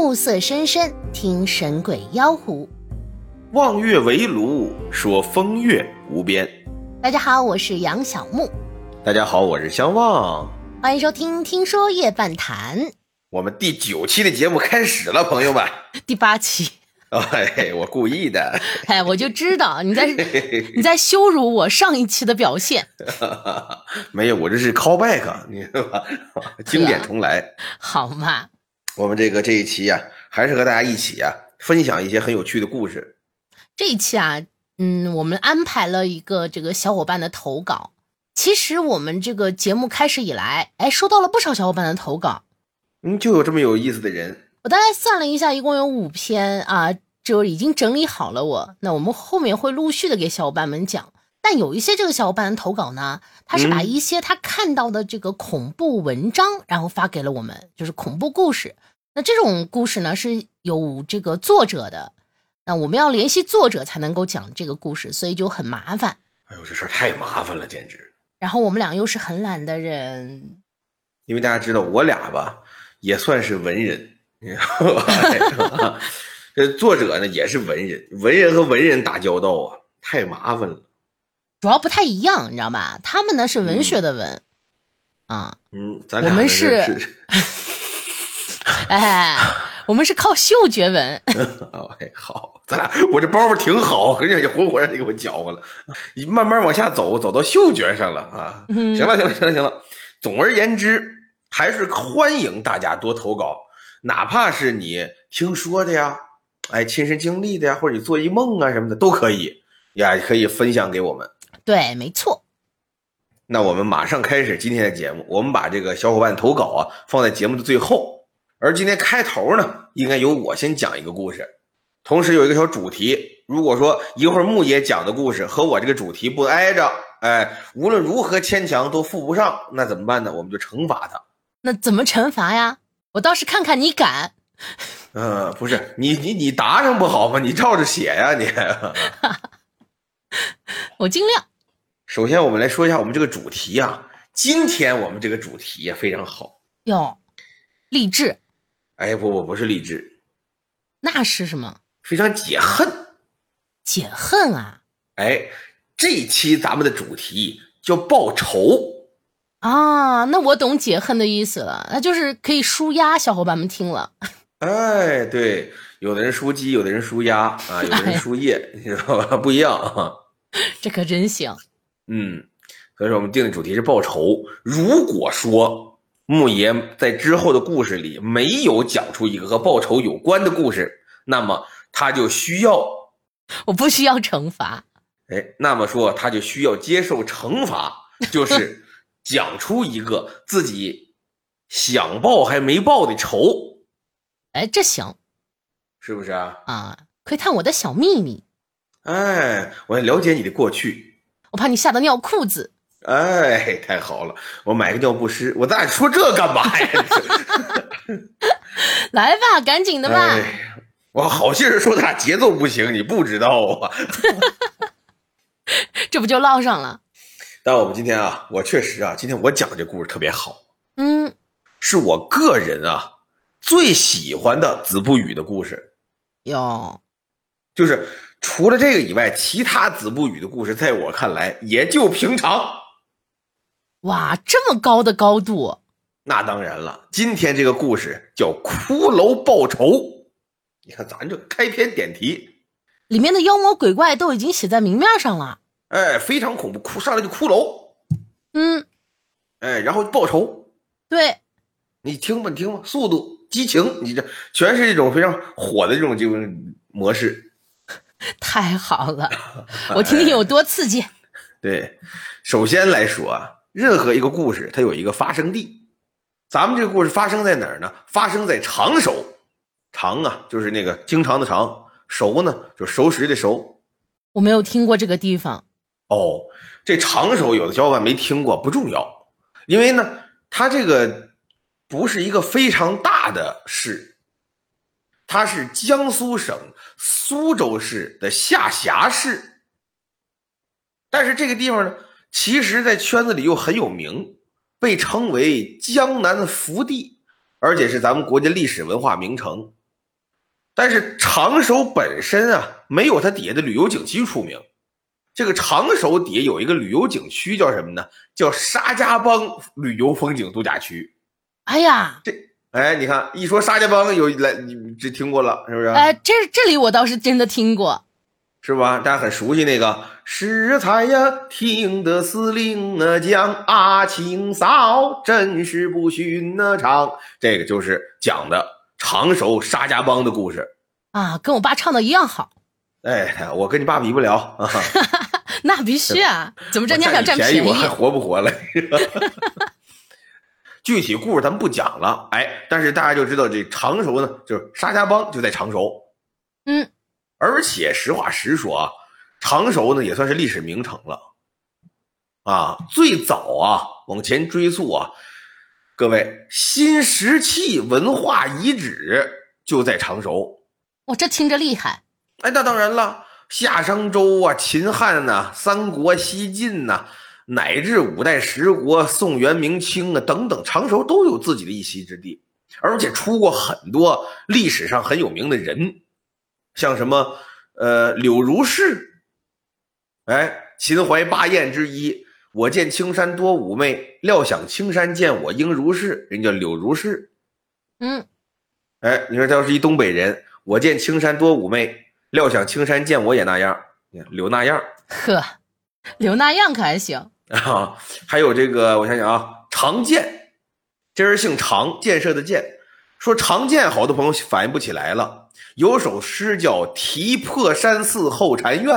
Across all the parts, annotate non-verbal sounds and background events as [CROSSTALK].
暮色深深，听神鬼妖狐。望月围炉，说风月无边。大家好，我是杨小木，大家好，我是相望。欢迎收听《听说夜半谈》我们第九期的节目开始了，朋友们。第八期。哎，我故意的。哎，我就知道你在 [LAUGHS] 你在羞辱我上一期的表现。[LAUGHS] 没有，我这是 call back，你知道吧？经典重来。好嘛。我们这个这一期呀，还是和大家一起啊，分享一些很有趣的故事。这一期啊，嗯，我们安排了一个这个小伙伴的投稿。其实我们这个节目开始以来，哎，收到了不少小伙伴的投稿。嗯，就有这么有意思的人。我大概算了一下，一共有五篇啊，就已经整理好了。我那我们后面会陆续的给小伙伴们讲。但有一些这个小伙伴的投稿呢，他是把一些他看到的这个恐怖文章，然后发给了我们，就是恐怖故事。那这种故事呢是有这个作者的，那我们要联系作者才能够讲这个故事，所以就很麻烦。哎呦，这事儿太麻烦了，简直。然后我们俩又是很懒的人，因为大家知道我俩吧，也算是文人。[LAUGHS] 这作者呢也是文人，文人和文人打交道啊，太麻烦了。主要不太一样，你知道吧？他们呢是文学的文，啊，嗯，咱我们是，[LAUGHS] 哎，我们是靠嗅觉闻。[LAUGHS] 哎，好，咱俩我这包袱挺好，很想活活让你给我搅和了。你慢慢往下走，走到嗅觉上了啊。行了，行了，行了，行了。总而言之，还是欢迎大家多投稿。哪怕是你听说的呀，哎，亲身经历的呀，或者你做一梦啊什么的都可以，也可以分享给我们。对，没错。那我们马上开始今天的节目。我们把这个小伙伴投稿啊放在节目的最后，而今天开头呢，应该由我先讲一个故事，同时有一个小主题。如果说一会儿木爷讲的故事和我这个主题不挨着，哎，无论如何牵强都附不上，那怎么办呢？我们就惩罚他。那怎么惩罚呀？我倒是看看你敢，嗯，不是你你你答上不好吗？你照着写呀你，[LAUGHS] 我尽量。[LAUGHS] 首先我们来说一下我们这个主题啊，今天我们这个主题也非常好哟，励志。哎不不不是励志，那是什么？非常解恨，解恨啊！哎，这期咱们的主题叫报仇。啊，那我懂解恨的意思了，那就是可以舒压。小伙伴们听了，[LAUGHS] 哎，对，有的人输鸡，有的人输鸭啊，有的人输液，[LAUGHS] 你知道吧？不一样啊。这可真行。嗯，所以说我们定的主题是报仇。如果说木爷在之后的故事里没有讲出一个和报仇有关的故事，那么他就需要，[LAUGHS] 我不需要惩罚。哎，那么说他就需要接受惩罚，就是。[LAUGHS] 讲出一个自己想报还没报的仇，哎，这行，是不是啊？啊，窥探我的小秘密。哎，我要了解你的过去，我怕你吓得尿裤子。哎，太好了，我买个尿不湿。我咱俩说这干嘛呀？来吧，赶紧的吧。我好心人说他俩节奏不行，你不知道啊？[LAUGHS] 这不就唠上了？但我们今天啊，我确实啊，今天我讲这故事特别好，嗯，是我个人啊最喜欢的子不语的故事，哟，就是除了这个以外，其他子不语的故事，在我看来也就平常。哇，这么高的高度！那当然了，今天这个故事叫《骷髅报仇》，你看咱这开篇点题，里面的妖魔鬼怪都已经写在明面上了。哎，非常恐怖，骷上来就骷髅，嗯，哎，然后报仇，对，你听吧，你听吧，速度、激情，你这全是一种非常火的这种这种模式，[LAUGHS] 太好了，我听听有多刺激。[LAUGHS] 对，首先来说啊，任何一个故事它有一个发生地，咱们这个故事发生在哪儿呢？发生在常熟，常啊，就是那个经常的常，熟呢，就熟食的熟。我没有听过这个地方。哦，这常熟有的小伙伴没听过，不重要，因为呢，它这个不是一个非常大的市，它是江苏省苏州市的下辖市，但是这个地方呢，其实在圈子里又很有名，被称为江南福地，而且是咱们国家历史文化名城。但是长手本身啊，没有它底下的旅游景区出名。这个长手底下有一个旅游景区，叫什么呢？叫沙家浜旅游风景度假区。哎呀，这哎，你看一说沙家浜，有来你这听过了是不是？哎，这这里我倒是真的听过，是吧？大家很熟悉那个食材呀，听得司令啊讲啊，清嫂真是不寻常。这个就是讲的长熟沙家浜的故事啊，跟我爸唱的一样好。哎，我跟你爸比不了啊。[LAUGHS] 那必须啊！怎么着？你还想占便宜？我还活不活了？[LAUGHS] 具体故事咱们不讲了。哎，但是大家就知道这长熟呢，就是沙家浜就在长熟。嗯，而且实话实说啊，常熟呢也算是历史名城了。啊，最早啊，往前追溯啊，各位新石器文化遗址就在常熟。我，这听着厉害！哎，那当然了。夏商周啊，秦汉呐，三国、西晋呐，乃至五代十国、宋元明清啊等等，常熟都有自己的一席之地，而且出过很多历史上很有名的人，像什么呃柳如是，哎，秦淮八艳之一。我见青山多妩媚，料想青山见我应如是。人叫柳如是，嗯，哎，你说他要是一东北人，我见青山多妩媚。料想青山见我也那样，柳那样，呵，柳那样可还行啊？还有这个，我想想啊，常建，这人姓常，建设的建，说常见，好多朋友反应不起来了。有首诗叫《题破山寺后禅院》，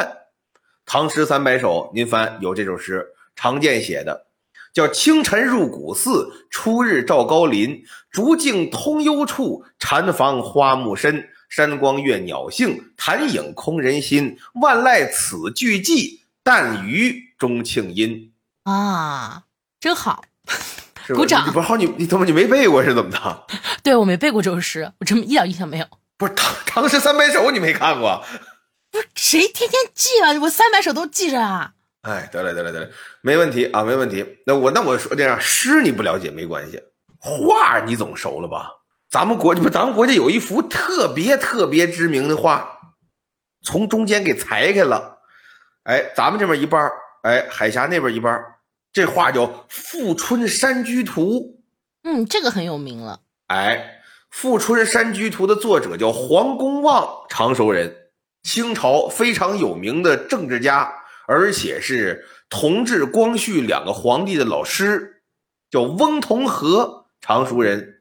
唐诗三百首，您翻有这首诗，常见写的，叫清晨入古寺，初日照高林，竹径通幽处，禅房花木深。山光悦鸟性，潭影空人心。万籁此俱寂，但余钟磬音。啊，真好，鼓掌！不好，你你怎么你没背过是怎么的？[LAUGHS] 对我没背过这首诗，我真一点印象没有。不是唐唐诗三百首你没看过？不是谁天天记啊？我三百首都记着啊。哎，得了得了得了，没问题啊，没问题。那我那我说这样，诗你不了解没关系，画你总熟了吧？咱们国家不，咱们国家有一幅特别特别知名的画，从中间给裁开了，哎，咱们这边一半哎，海峡那边一半这画叫《富春山居图》。嗯，这个很有名了。哎，《富春山居图》的作者叫黄公望，常熟人，清朝非常有名的政治家，而且是同治、光绪两个皇帝的老师，叫翁同龢，常熟人。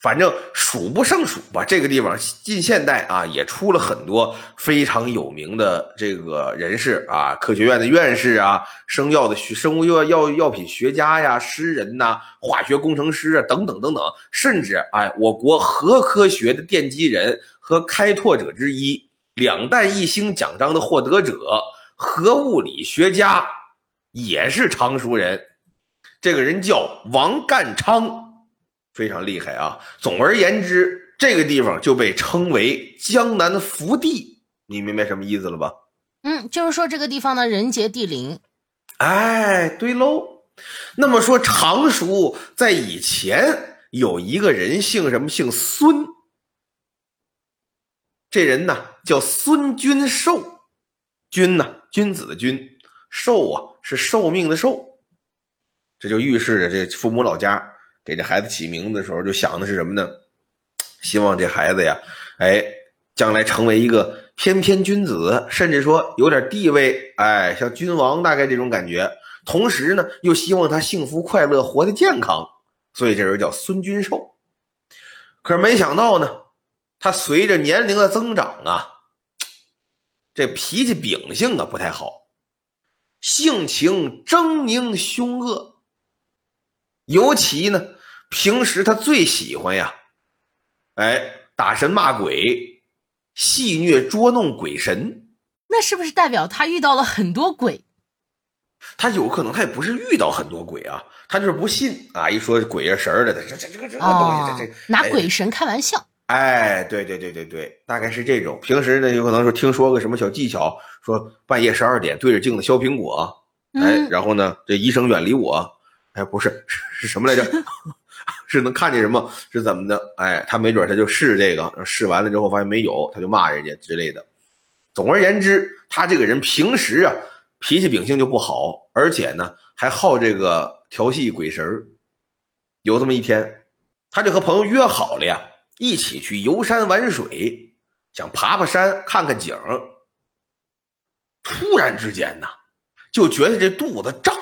反正数不胜数吧，这个地方近现代啊，也出了很多非常有名的这个人士啊，科学院的院士啊，生药的学生物药药药品学家呀，诗人呐，化学工程师啊，等等等等，甚至哎，我国核科学的奠基人和开拓者之一，两弹一星奖章的获得者，核物理学家也是常熟人，这个人叫王淦昌。非常厉害啊！总而言之，这个地方就被称为江南福地，你明白什么意思了吧？嗯，就是说这个地方呢，人杰地灵。哎，对喽。那么说，常熟在以前有一个人姓什么？姓孙。这人呢叫孙君寿。君呢，君子的君；寿啊，是寿命的寿。这就预示着这父母老家。给这孩子起名字的时候，就想的是什么呢？希望这孩子呀，哎，将来成为一个翩翩君子，甚至说有点地位，哎，像君王大概这种感觉。同时呢，又希望他幸福快乐，活得健康。所以这人叫孙君寿。可是没想到呢，他随着年龄的增长啊，这脾气秉性啊不太好，性情狰狞凶恶。尤其呢，平时他最喜欢呀，哎，打神骂鬼，戏谑捉弄鬼神。那是不是代表他遇到了很多鬼？他有可能他也不是遇到很多鬼啊，他就是不信啊。一说鬼啊神的，这这这个这个东西，这这拿鬼神开玩笑。哎，对对对对对，大概是这种。平时呢，有可能说听说个什么小技巧，说半夜十二点对着镜子削苹果，哎，然后呢，这医生远离我。哎，不是，是什么来着？是能看见什么，是怎么的？哎，他没准他就试这个，试完了之后发现没有，他就骂人家之类的。总而言之，他这个人平时啊脾气秉性就不好，而且呢还好这个调戏鬼神儿。有这么一天，他就和朋友约好了呀，一起去游山玩水，想爬爬山看看景。突然之间呢，就觉得这肚子胀，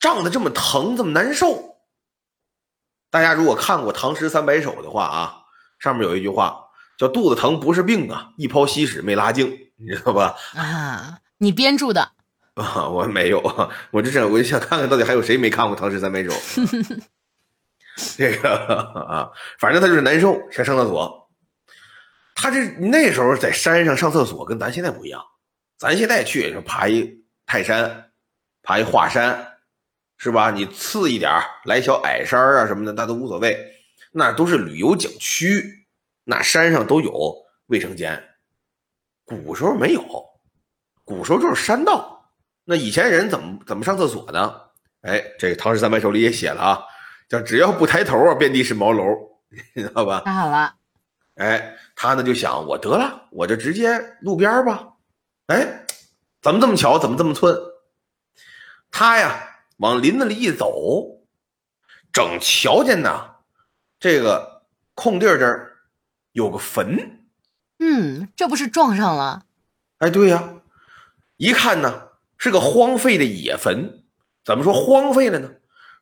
胀的这么疼，这么难受。大家如果看过《唐诗三百首》的话啊，上面有一句话叫“肚子疼不是病啊，一泡稀屎没拉净”，你知道吧？啊，你编著的啊，[LAUGHS] 我没有，我就想，我就想看看到底还有谁没看过《唐诗三百首》。[LAUGHS] 这个啊，反正他就是难受，想上厕所。他这那时候在山上上厕所，跟咱现在不一样。咱现在去就爬一泰山，爬一华山，是吧？你次一点来小矮山啊什么的，那都无所谓。那都是旅游景区，那山上都有卫生间。古时候没有，古时候就是山道。那以前人怎么怎么上厕所呢？哎，这个《唐诗三百首》里也写了啊，叫只要不抬头啊，遍地是茅楼，[LAUGHS] 你知道吧？太好了。哎，他呢就想，我得了，我就直接路边吧。哎，怎么这么巧？怎么这么寸？他呀，往林子里一走，正瞧见呢，这个空地这儿有个坟。嗯，这不是撞上了？哎，对呀，一看呢，是个荒废的野坟。怎么说荒废了呢？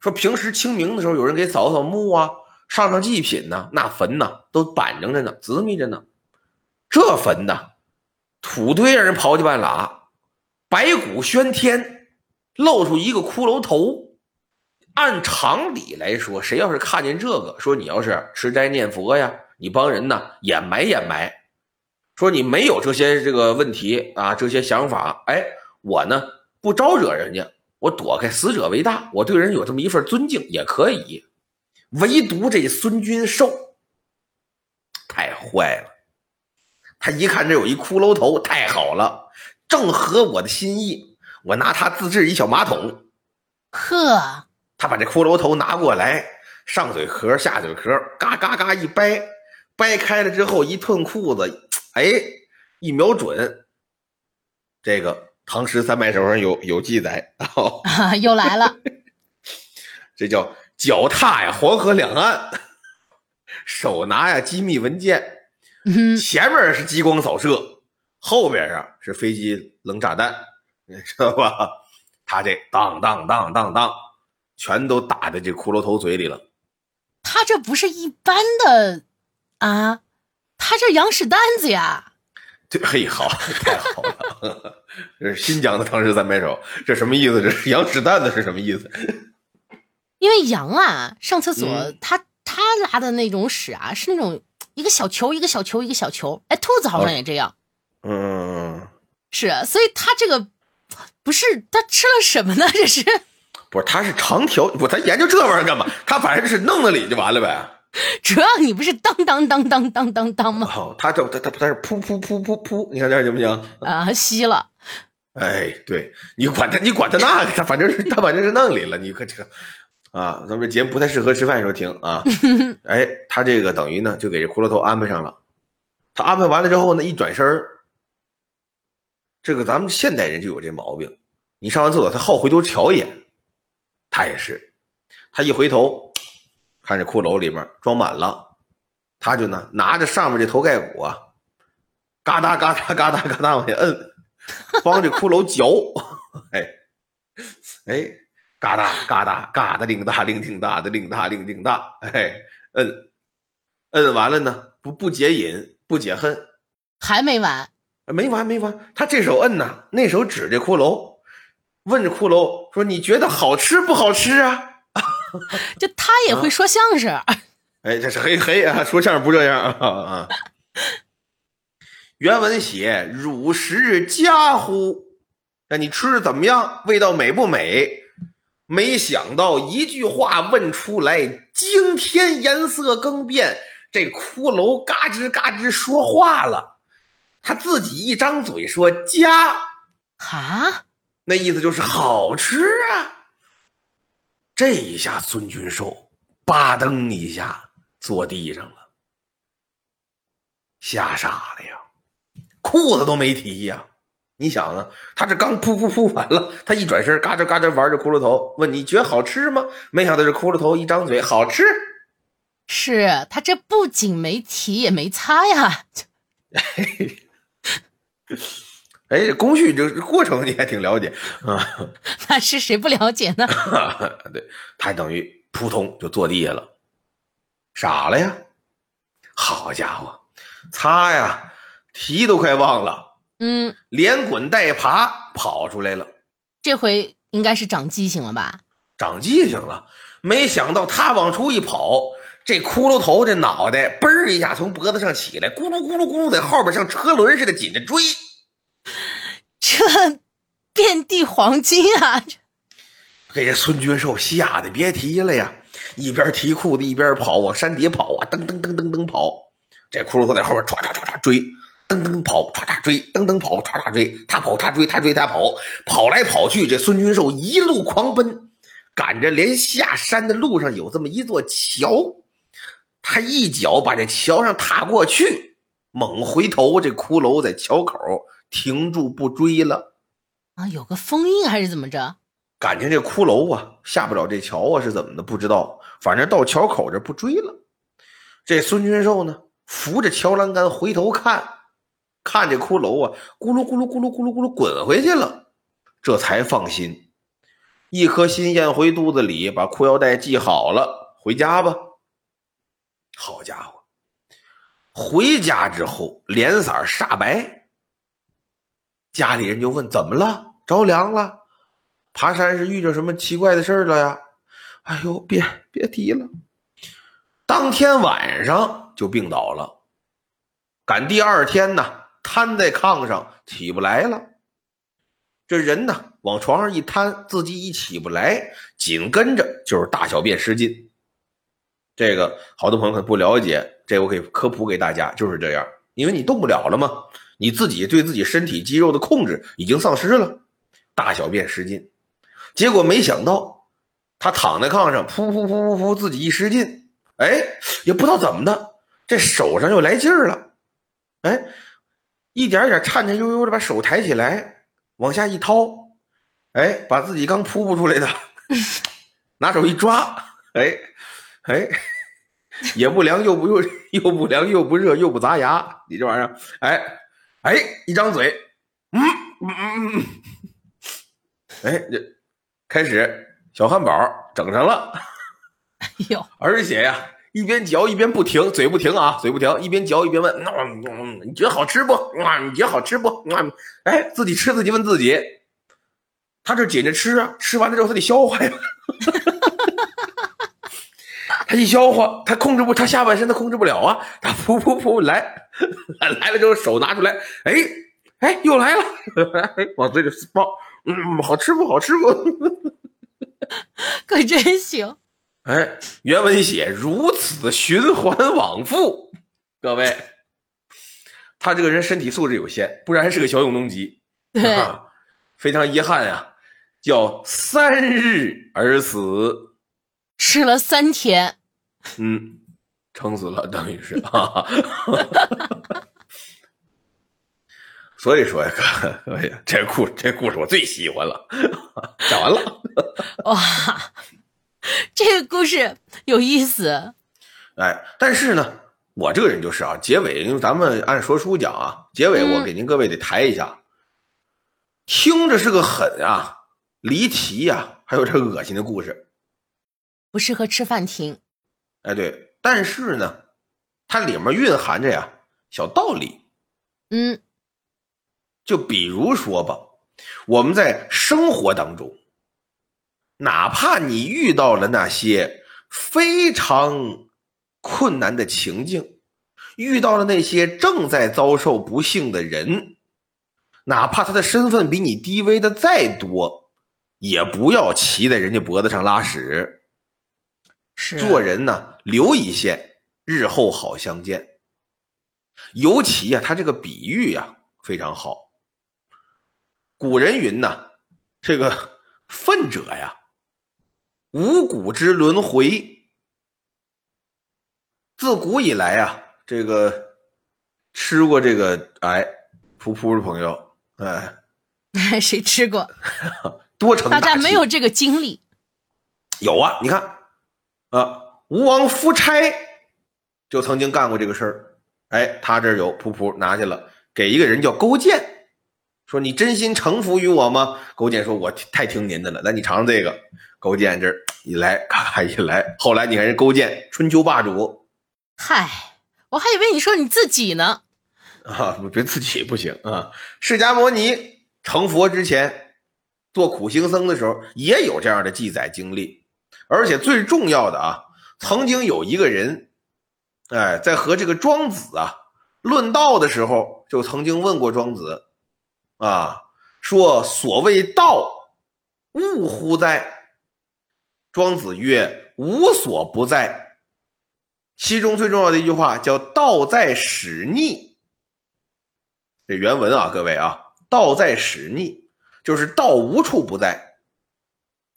说平时清明的时候，有人给扫扫墓啊，上上祭品呢，那坟呢都板正着呢，滋密着呢。这坟呢？土堆让人刨去半拉，白骨喧天，露出一个骷髅头。按常理来说，谁要是看见这个，说你要是吃斋念佛呀，你帮人呢掩埋掩埋，说你没有这些这个问题啊，这些想法，哎，我呢不招惹人家，我躲开死者为大，我对人有这么一份尊敬也可以。唯独这孙君寿太坏了。他一看这有一骷髅头，太好了，正合我的心意。我拿它自制一小马桶。呵，他把这骷髅头拿过来，上嘴壳下嘴壳，嘎嘎嘎一掰，掰开了之后一褪裤子，哎，一瞄准，这个《唐诗三百首》上有有记载，[LAUGHS] 又来了，[LAUGHS] 这叫脚踏呀黄河两岸，手拿呀机密文件。前面是激光扫射，后边啊是飞机扔炸弹，[LAUGHS] 你知道吧？他这当当当当当，全都打在这骷髅头嘴里了。他这不是一般的啊，他这羊屎蛋子呀！这嘿，好，太好了，[LAUGHS] 这是新疆的唐诗三百首，这什么意思？这是羊屎蛋子是什么意思？[LAUGHS] 因为羊啊，上厕所，它它拉的那种屎啊，是那种。一个小球，一个小球，一个小球。哎，兔子好像也这样。嗯，是，所以它这个不是他吃了什么呢？这是不是？他是长条，不，他研究这玩意儿干嘛？他反正是弄那里就完了呗。[LAUGHS] 主要你不是当当当当当当当吗？哦，他这他他他是噗噗噗噗噗，你看这样行不行？啊，吸了。哎，对你管他，你管他那个，他反正是他反正是弄里了，你可这。啊，咱们节目不太适合吃饭时候听啊。[LAUGHS] 哎，他这个等于呢，就给这骷髅头安排上了。他安排完了之后呢，一转身这个咱们现代人就有这毛病。你上完厕所，他好回头瞧一眼。他也是，他一回头，看这骷髅里面装满了，他就呢拿着上面这头盖骨啊，嘎哒嘎哒 [LAUGHS] 嘎哒嘎哒往下摁，帮这骷髅嚼。哎，哎。嘎哒嘎哒嘎哒，铃大铃挺大的，铃大铃挺大。哎，摁，摁完了呢，不不解瘾，不解恨，还没完，没完没完。他这手摁呐，那手指着骷髅，问着骷髅说：“你觉得好吃不好吃啊？” [LAUGHS] 就他也会说相声。[LAUGHS] 哎，这是嘿嘿啊，说相声不这样啊。原文写：“汝食佳乎？那你吃的怎么样？味道美不美？”没想到一句话问出来，惊天颜色更变，这骷髅嘎吱嘎吱说话了，他自己一张嘴说“家”，啊，那意思就是好吃啊。这一下孙君寿吧噔一下坐地上了，吓傻了呀，裤子都没提呀。你想啊，他这刚噗噗噗完了，他一转身，嘎吱嘎吱玩着骷髅头，问你觉得好吃吗？没想到这骷髅头一张嘴，好吃。是他这不仅没提也没擦呀。[LAUGHS] [LAUGHS] 哎，工序这过程你还挺了解啊？[LAUGHS] 那是谁不了解呢？[LAUGHS] 对，他等于扑通就坐地下了，傻了呀！好家伙，擦呀，提都快忘了，嗯，连滚带爬跑出来了。这回应该是长记性了吧？长记性了，没想到他往出一跑，这骷髅头这脑袋嘣一下从脖子上起来，咕噜咕噜咕噜在后边像车轮似的紧着追。[LAUGHS] 这遍地黄金啊！给这孙军寿吓得别提了呀，一边提裤子一边跑，往山底下跑啊，噔噔噔噔噔跑。这骷髅头在后边唰唰唰唰追，噔噔跑，唰唰追，噔噔跑，唰唰追。他跑他追他追他跑，跑来跑去。这孙军寿一路狂奔，赶着连下山的路上有这么一座桥，他一脚把这桥上踏过去，猛回头，这骷髅在桥口。停住不追了，啊，有个封印还是怎么着？感情这骷髅啊下不了这桥啊，是怎么的？不知道，反正到桥口这不追了。这孙军寿呢，扶着桥栏杆回头看，看这骷髅啊，咕噜咕噜咕噜咕噜咕噜滚回去了，这才放心，一颗心咽回肚子里，把裤腰带系好了，回家吧。好家伙，回家之后脸色煞白。家里人就问怎么了？着凉了？爬山是遇着什么奇怪的事了呀？哎呦，别别提了！当天晚上就病倒了，赶第二天呢，瘫在炕上起不来了。这人呢，往床上一瘫，自己一起不来，紧跟着就是大小便失禁。这个好多朋友可能不了解，这我可以科普给大家，就是这样，因为你动不了了嘛。你自己对自己身体肌肉的控制已经丧失了，大小便失禁，结果没想到他躺在炕上，噗噗噗噗噗，自己一失禁，哎，也不知道怎么的，这手上又来劲儿了，哎，一点点颤颤悠悠的把手抬起来，往下一掏，哎，把自己刚噗噗出来的 [LAUGHS] 拿手一抓，哎，哎，也不凉又不又又不凉又不热又不砸牙，你这玩意儿，哎。哎，一张嘴，嗯嗯嗯嗯，哎，这开始小汉堡整上了，哎呦，而且呀，一边嚼一边不停，嘴不停啊，嘴不停，一边嚼一边问，你觉得好吃不？啊，你觉得好吃不？啊，哎，自己吃自己问自己，他这紧着吃啊，吃完了之后他得消化呀，[LAUGHS] 他一消化，他控制不，他下半身他控制不了啊，他噗噗噗来。来了之后，手拿出来，哎哎，又来了，往嘴里放，嗯，好吃不？好吃不？可真行！哎，原文写如此循环往复，各位，他这个人身体素质有限，不然是个小永动机。[LAUGHS] 对，非常遗憾呀，叫三日而死，吃了三天，嗯。撑死了，等于是啊，所以说呀，哎呀，这故这故事我最喜欢了，讲完了，哇，这个故事有意思，哎，但是呢，我这个人就是啊，结尾因为咱们按说书讲啊，结尾我给您各位得抬一下，听着是个狠啊、离题呀，还有这恶心的故事，不适合吃饭听，哎，对。但是呢，它里面蕴含着呀小道理，嗯，就比如说吧，我们在生活当中，哪怕你遇到了那些非常困难的情境，遇到了那些正在遭受不幸的人，哪怕他的身份比你低微的再多，也不要骑在人家脖子上拉屎。做人呢，留一线，日后好相见。尤其呀，他这个比喻呀非常好。古人云呐，这个愤者呀，五谷之轮回，自古以来啊，这个吃过这个哎噗噗的朋友，哎，[LAUGHS] 谁吃过？[LAUGHS] 多成大家没有这个经历。有啊，你看啊，吴王夫差就曾经干过这个事儿。哎，他这有噗噗拿去了，给一个人叫勾践，说你真心臣服于我吗？勾践说，我太听您的了。那你尝尝这个。勾践这一来，咔咔一来，后来你看人勾践春秋霸主。嗨，我还以为你说你自己呢。啊，别自己不行啊。释迦摩尼成佛之前，做苦行僧的时候，也有这样的记载经历。而且最重要的啊，曾经有一个人，哎，在和这个庄子啊论道的时候，就曾经问过庄子，啊，说所谓道，物乎哉？庄子曰：无所不在。其中最重要的一句话叫“道在使逆”。这原文啊，各位啊，“道在使逆”就是道无处不在。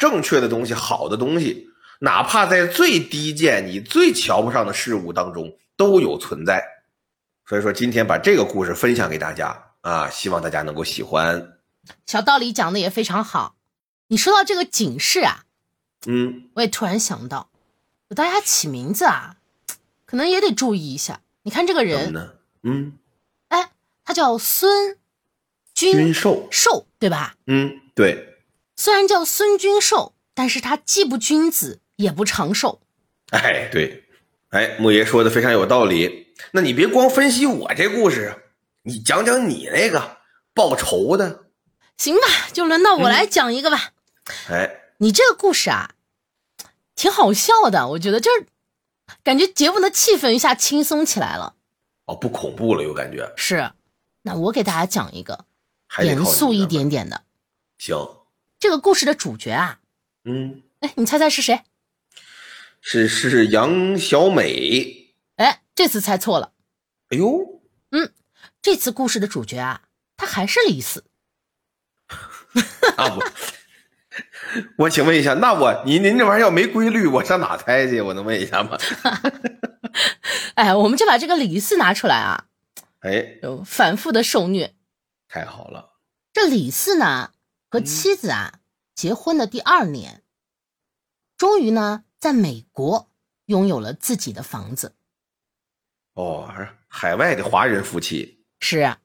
正确的东西，好的东西，哪怕在最低贱、你最瞧不上的事物当中，都有存在。所以说，今天把这个故事分享给大家啊，希望大家能够喜欢。小道理讲的也非常好。你说到这个警示啊，嗯，我也突然想到，给大家起名字啊，可能也得注意一下。你看这个人呢，嗯，哎，他叫孙军寿寿，对吧？嗯，对。虽然叫孙君寿，但是他既不君子，也不长寿。哎，对，哎，木爷说的非常有道理。那你别光分析我这故事，你讲讲你那个报仇的。行吧，就轮到我来讲一个吧。哎，你这个故事啊，挺好笑的，我觉得就是感觉节目的气氛一下轻松起来了。哦，不恐怖了，有感觉。是，那我给大家讲一个严肃一点点的。行。这个故事的主角啊，嗯，哎，你猜猜是谁？是是杨小美。哎，这次猜错了。哎呦，嗯，这次故事的主角啊，他还是李四。[LAUGHS] 啊我，我请问一下，那我您您这玩意儿要没规律，我上哪猜去？我能问一下吗？[LAUGHS] 哎，我们就把这个李四拿出来啊。哎，反复的受虐。太好了。这李四呢？和妻子啊结婚的第二年，终于呢在美国拥有了自己的房子。哦，海外的华人夫妻是，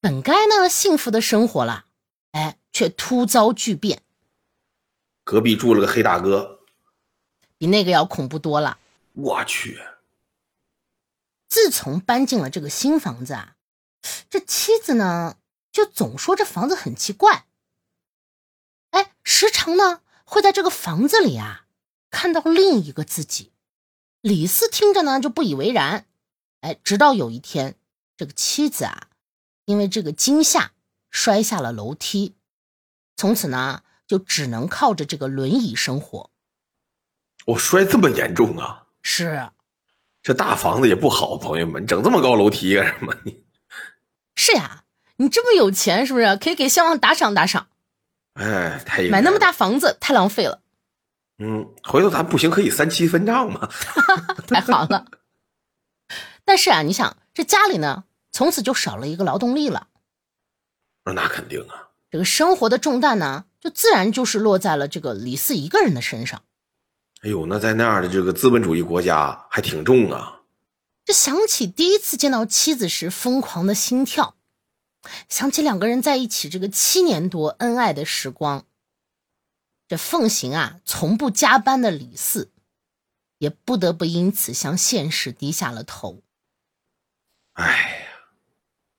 本该呢幸福的生活了，哎，却突遭巨变。隔壁住了个黑大哥，比那个要恐怖多了。我去！自从搬进了这个新房子啊，这妻子呢就总说这房子很奇怪。哎，时常呢会在这个房子里啊看到另一个自己。李四听着呢就不以为然。哎，直到有一天，这个妻子啊因为这个惊吓摔下了楼梯，从此呢就只能靠着这个轮椅生活。我摔这么严重啊？是。这大房子也不好，朋友们，你整这么高楼梯干什么？你是呀，你这么有钱，是不是可以给相望打赏打赏？哎，太买那么大房子太浪费了。嗯，回头咱不行可以三七分账嘛。[LAUGHS] 太好了。但是啊，你想这家里呢，从此就少了一个劳动力了。那肯定啊。这个生活的重担呢，就自然就是落在了这个李四一个人的身上。哎呦，那在那样的这个资本主义国家还挺重啊。这想起第一次见到妻子时疯狂的心跳。想起两个人在一起这个七年多恩爱的时光，这奉行啊从不加班的李四，也不得不因此向现实低下了头。哎呀，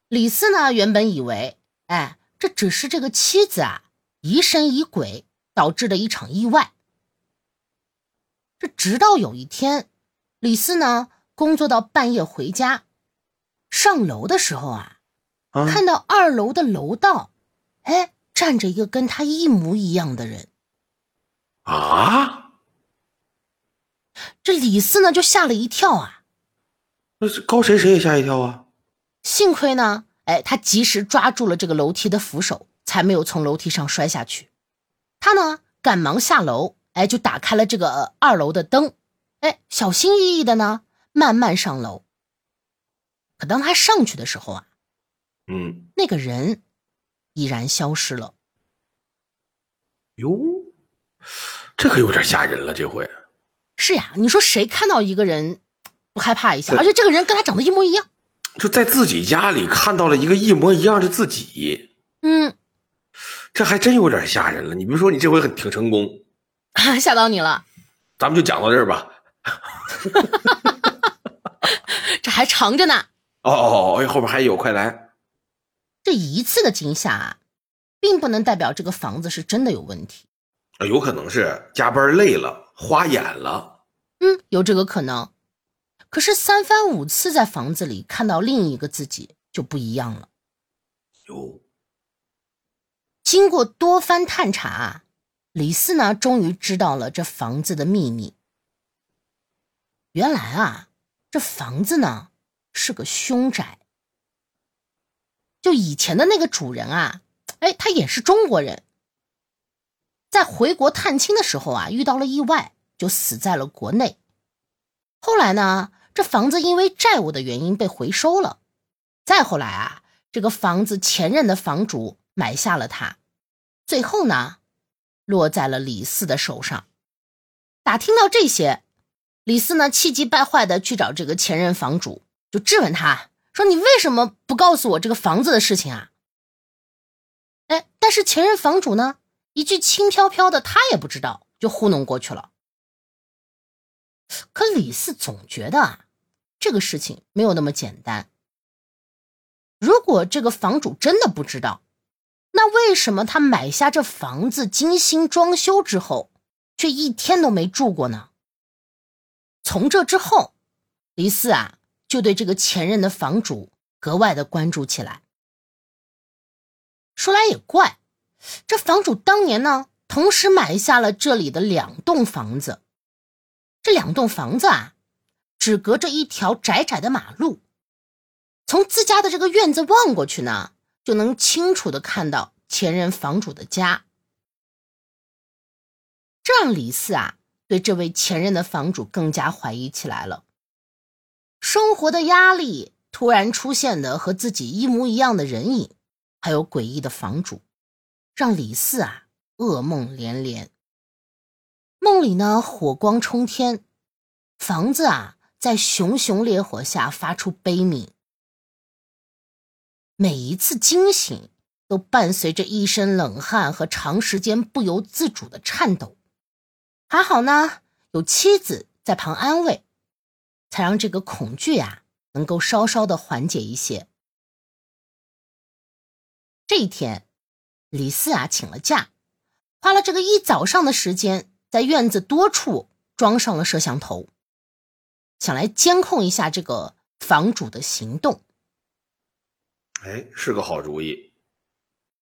李四呢原本以为，哎，这只是这个妻子啊疑神疑鬼导致的一场意外。这直到有一天，李四呢工作到半夜回家，上楼的时候啊。看到二楼的楼道，哎，站着一个跟他一模一样的人。啊！这李四呢就吓了一跳啊。那是高谁谁也吓一跳啊。幸亏呢，哎，他及时抓住了这个楼梯的扶手，才没有从楼梯上摔下去。他呢赶忙下楼，哎，就打开了这个二楼的灯，哎，小心翼翼的呢，慢慢上楼。可当他上去的时候啊，嗯，那个人已然消失了。哟，这可有点吓人了，这回。是呀，你说谁看到一个人不害怕一下？而且这个人跟他长得一模一样，就在自己家里看到了一个一模一样的自己。嗯，这还真有点吓人了。你别说，你这回很挺成功，[LAUGHS] 吓到你了。咱们就讲到这儿吧。[LAUGHS] 这还长着呢。哦哦哦，后边还有，快来！这一次的惊吓啊，并不能代表这个房子是真的有问题。啊，有可能是加班累了，花眼了。嗯，有这个可能。可是三番五次在房子里看到另一个自己就不一样了。有，经过多番探查，李四呢，终于知道了这房子的秘密。原来啊，这房子呢。是个凶宅，就以前的那个主人啊，哎，他也是中国人，在回国探亲的时候啊，遇到了意外，就死在了国内。后来呢，这房子因为债务的原因被回收了。再后来啊，这个房子前任的房主买下了它，最后呢，落在了李四的手上。打听到这些，李四呢气急败坏的去找这个前任房主。就质问他说：“你为什么不告诉我这个房子的事情啊？”哎，但是前任房主呢，一句轻飘飘的他也不知道，就糊弄过去了。可李四总觉得啊，这个事情没有那么简单。如果这个房主真的不知道，那为什么他买下这房子精心装修之后，却一天都没住过呢？从这之后，李四啊。就对这个前任的房主格外的关注起来。说来也怪，这房主当年呢，同时买下了这里的两栋房子。这两栋房子啊，只隔着一条窄窄的马路，从自家的这个院子望过去呢，就能清楚的看到前任房主的家。这让李四啊，对这位前任的房主更加怀疑起来了。生活的压力，突然出现的和自己一模一样的人影，还有诡异的房主，让李四啊噩梦连连。梦里呢，火光冲天，房子啊在熊熊烈火下发出悲鸣。每一次惊醒，都伴随着一身冷汗和长时间不由自主的颤抖。还好呢，有妻子在旁安慰。才让这个恐惧啊能够稍稍的缓解一些。这一天，李四啊请了假，花了这个一早上的时间，在院子多处装上了摄像头，想来监控一下这个房主的行动。哎，是个好主意。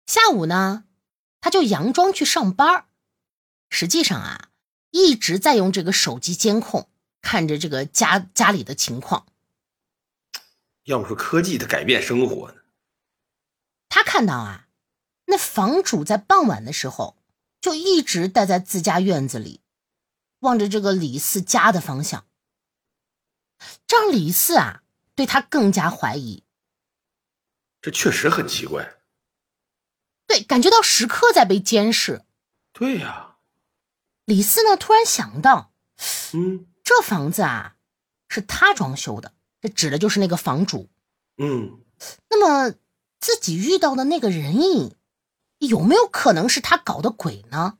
下午呢，他就佯装去上班，实际上啊一直在用这个手机监控。看着这个家家里的情况，要不说科技的改变生活呢。他看到啊，那房主在傍晚的时候就一直待在自家院子里，望着这个李四家的方向，这让李四啊对他更加怀疑。这确实很奇怪。对，感觉到时刻在被监视。对呀。李四呢，突然想到，嗯。这房子啊，是他装修的，这指的就是那个房主。嗯，那么自己遇到的那个人影，有没有可能是他搞的鬼呢？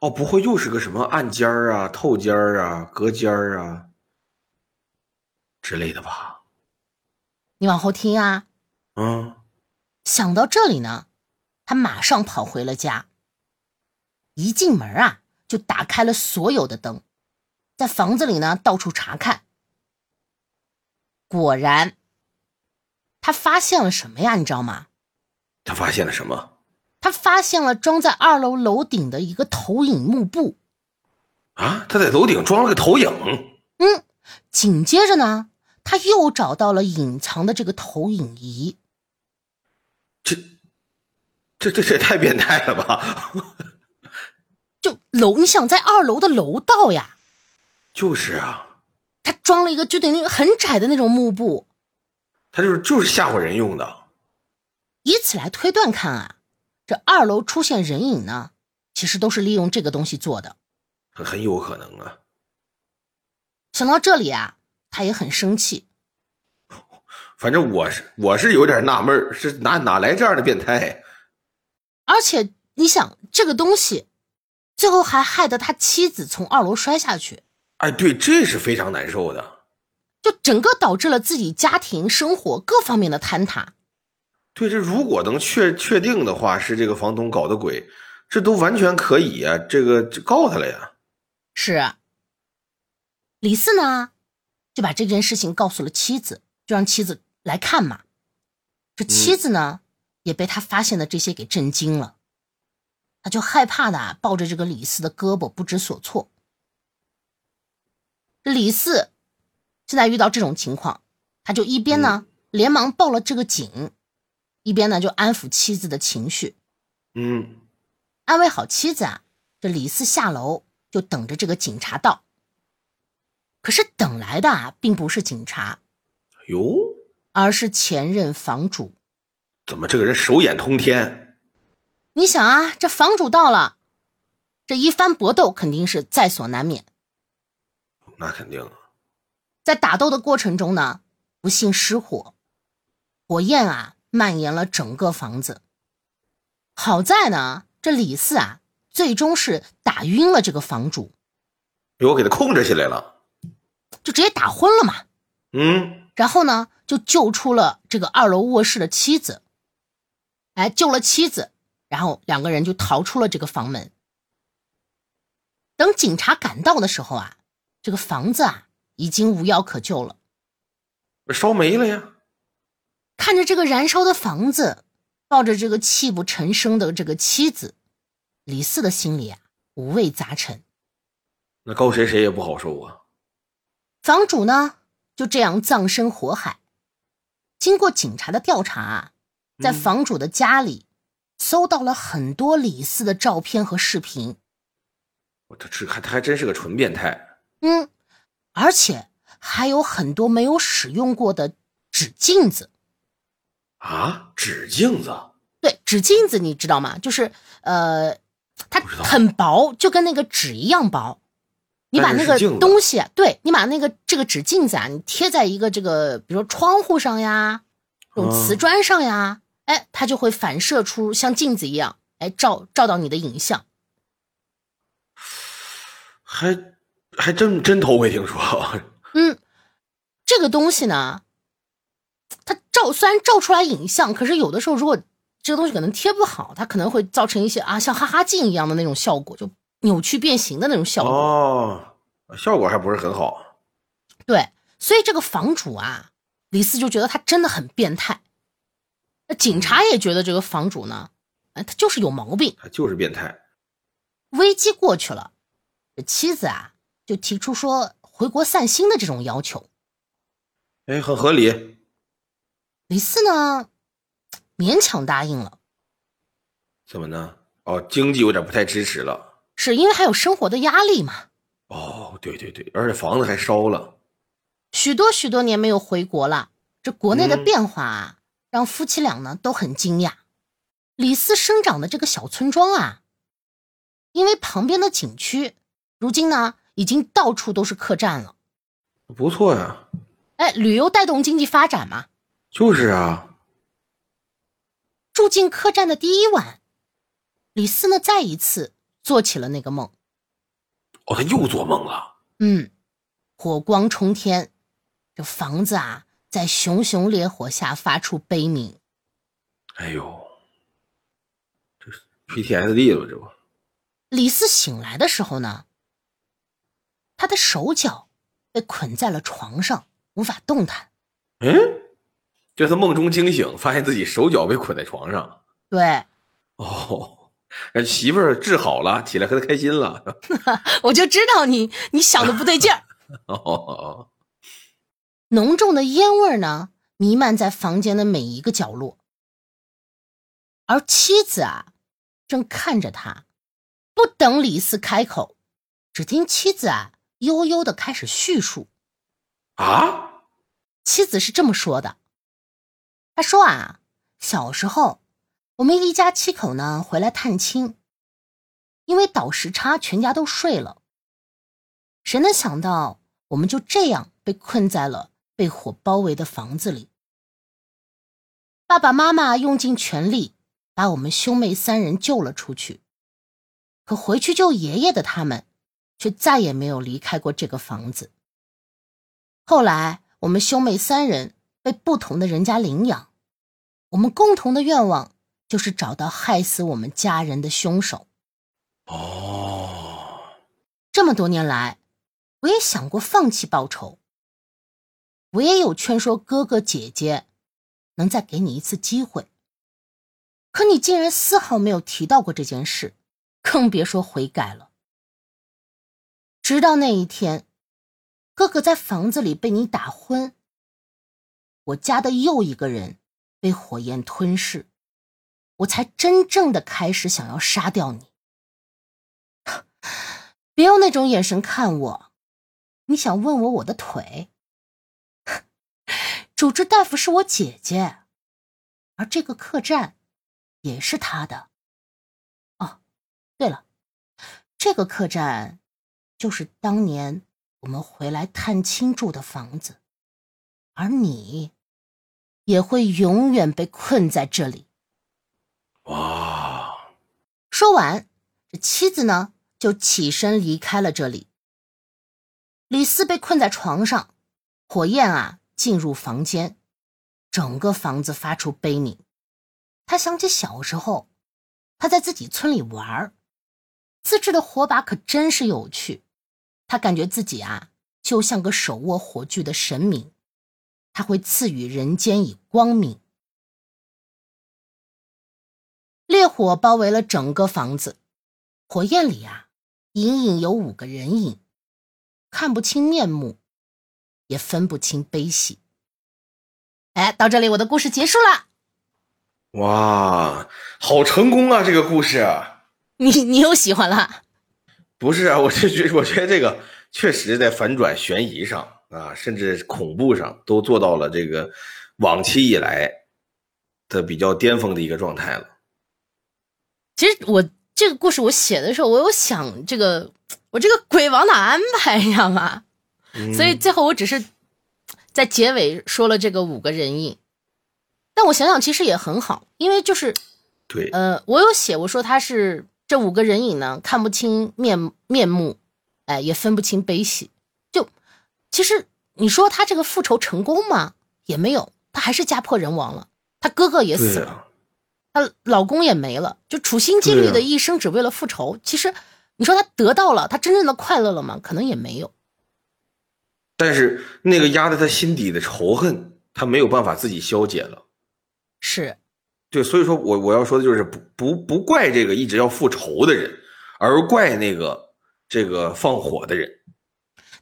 哦，不会又是个什么暗间儿啊、透间儿啊、隔间儿啊之类的吧？你往后听啊。嗯。想到这里呢，他马上跑回了家。一进门啊，就打开了所有的灯。在房子里呢，到处查看。果然，他发现了什么呀？你知道吗？他发现了什么？他发现了装在二楼楼顶的一个投影幕布。啊！他在楼顶装了个投影。嗯。紧接着呢，他又找到了隐藏的这个投影仪。这，这这这也太变态了吧！就楼，你想在二楼的楼道呀？就是啊，他装了一个就等于很窄的那种幕布，他就是就是吓唬人用的。以此来推断看啊，这二楼出现人影呢，其实都是利用这个东西做的，很很有可能啊。想到这里啊，他也很生气。[LAUGHS] 反正我是我是有点纳闷是哪哪来这样的变态？而且你想，这个东西最后还害得他妻子从二楼摔下去。哎，对，这是非常难受的，就整个导致了自己家庭生活各方面的坍塌。对，这如果能确确定的话，是这个房东搞的鬼，这都完全可以呀，这个就告他了呀。是。李四呢，就把这件事情告诉了妻子，就让妻子来看嘛。这妻子呢，也被他发现的这些给震惊了，他就害怕的抱着这个李四的胳膊不知所措。这李四现在遇到这种情况，他就一边呢连忙报了这个警，一边呢就安抚妻子的情绪。嗯，安慰好妻子啊，这李四下楼就等着这个警察到。可是等来的啊，并不是警察，哟，而是前任房主。怎么这个人手眼通天？你想啊，这房主到了，这一番搏斗肯定是在所难免。那肯定，在打斗的过程中呢，不幸失火，火焰啊蔓延了整个房子。好在呢，这李四啊，最终是打晕了这个房主，我给他控制起来了，就直接打昏了嘛。嗯，然后呢，就救出了这个二楼卧室的妻子，哎，救了妻子，然后两个人就逃出了这个房门。等警察赶到的时候啊。这个房子啊，已经无药可救了，烧没了呀！看着这个燃烧的房子，抱着这个泣不成声的这个妻子，李四的心里啊五味杂陈。那告谁谁也不好受啊！房主呢就这样葬身火海。经过警察的调查啊，在房主的家里搜到了很多李四的照片和视频。我这这还他还真是个纯变态。嗯，而且还有很多没有使用过的纸镜子啊！纸镜子，对，纸镜子你知道吗？就是呃，它很薄，就跟那个纸一样薄。你把那个东西，对你把那个这个纸镜子啊，你贴在一个这个，比如说窗户上呀，这种瓷砖上呀，哎，它就会反射出像镜子一样，哎，照照到你的影像。还。还真真头回听说，[LAUGHS] 嗯，这个东西呢，它照虽然照出来影像，可是有的时候如果这个东西可能贴不好，它可能会造成一些啊像哈哈镜一样的那种效果，就扭曲变形的那种效果。哦，效果还不是很好。对，所以这个房主啊，李四就觉得他真的很变态。那警察也觉得这个房主呢，哎，他就是有毛病，他就是变态。危机过去了，这妻子啊。就提出说回国散心的这种要求，哎，很合理。李四呢，勉强答应了。怎么呢？哦，经济有点不太支持了。是因为还有生活的压力嘛？哦，对对对，而且房子还烧了。许多许多年没有回国了，这国内的变化啊，让夫妻俩呢都很惊讶。李四生长的这个小村庄啊，因为旁边的景区，如今呢。已经到处都是客栈了，不错呀。哎，旅游带动经济发展嘛。就是啊。住进客栈的第一晚，李四呢再一次做起了那个梦。哦，他又做梦了。嗯，火光冲天，这房子啊在熊熊烈火下发出悲鸣。哎呦，这是 PTSD 了，这不。李四醒来的时候呢？他的手脚被捆在了床上，无法动弹。嗯，这是梦中惊醒，发现自己手脚被捆在床上。对，哦，媳妇儿治好了，起来和他开心了。[LAUGHS] 我就知道你你想的不对劲儿。[LAUGHS] 哦，浓重的烟味呢，弥漫在房间的每一个角落。而妻子啊，正看着他，不等李四开口，只听妻子啊。悠悠的开始叙述，啊？妻子是这么说的。他说啊，小时候我们一家七口呢回来探亲，因为倒时差，全家都睡了。谁能想到，我们就这样被困在了被火包围的房子里？爸爸妈妈用尽全力把我们兄妹三人救了出去，可回去救爷爷的他们，却再也没有离开过这个房子。后来，我们兄妹三人被不同的人家领养。我们共同的愿望就是找到害死我们家人的凶手。哦，这么多年来，我也想过放弃报仇，我也有劝说哥哥姐姐能再给你一次机会，可你竟然丝毫没有提到过这件事，更别说悔改了。直到那一天，哥哥在房子里被你打昏，我家的又一个人。被火焰吞噬，我才真正的开始想要杀掉你。别用那种眼神看我，你想问我我的腿？[LAUGHS] 主治大夫是我姐姐，而这个客栈也是她的。哦，对了，这个客栈就是当年我们回来探亲住的房子，而你。也会永远被困在这里。哇！说完，这妻子呢就起身离开了这里。李四被困在床上，火焰啊进入房间，整个房子发出悲鸣。他想起小时候，他在自己村里玩自制的火把可真是有趣。他感觉自己啊就像个手握火炬的神明。他会赐予人间以光明。烈火包围了整个房子，火焰里啊，隐隐有五个人影，看不清面目，也分不清悲喜。哎，到这里，我的故事结束了。哇，好成功啊！这个故事，你你又喜欢了？不是啊，我是觉我觉得这个确实在反转悬疑上。啊，甚至恐怖上都做到了这个往期以来的比较巅峰的一个状态了。其实我这个故事我写的时候，我有想这个我这个鬼往哪安排，[LAUGHS] 你知道吗？所以最后我只是在结尾说了这个五个人影。但我想想，其实也很好，因为就是对，呃，我有写，我说他是这五个人影呢，看不清面面目，哎，也分不清悲喜。就其实你说他这个复仇成功吗？也没有，他还是家破人亡了，他哥哥也死了，他老公也没了，就处心积虑的一生只为了复仇。其实你说他得到了，他真正的快乐了吗？可能也没有。但是那个压在他心底的仇恨，他没有办法自己消解了。是，对，所以说我我要说的就是不不不怪这个一直要复仇的人，而怪那个这个放火的人。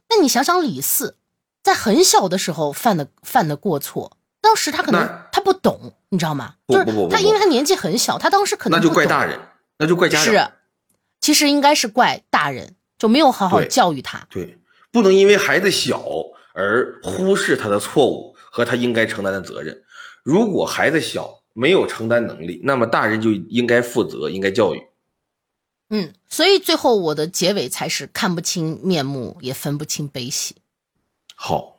那你想想，李四在很小的时候犯的犯的过错，当时他可能他不懂，你知道吗？就是他，因为他年纪很小，他当时可能那就怪大人，那就怪家长。是，其实应该是怪大人，就没有好好教育他。对，不能因为孩子小而忽视他的错误和他应该承担的责任。如果孩子小没有承担能力，那么大人就应该负责，应该教育。嗯，所以最后我的结尾才是看不清面目，也分不清悲喜。好，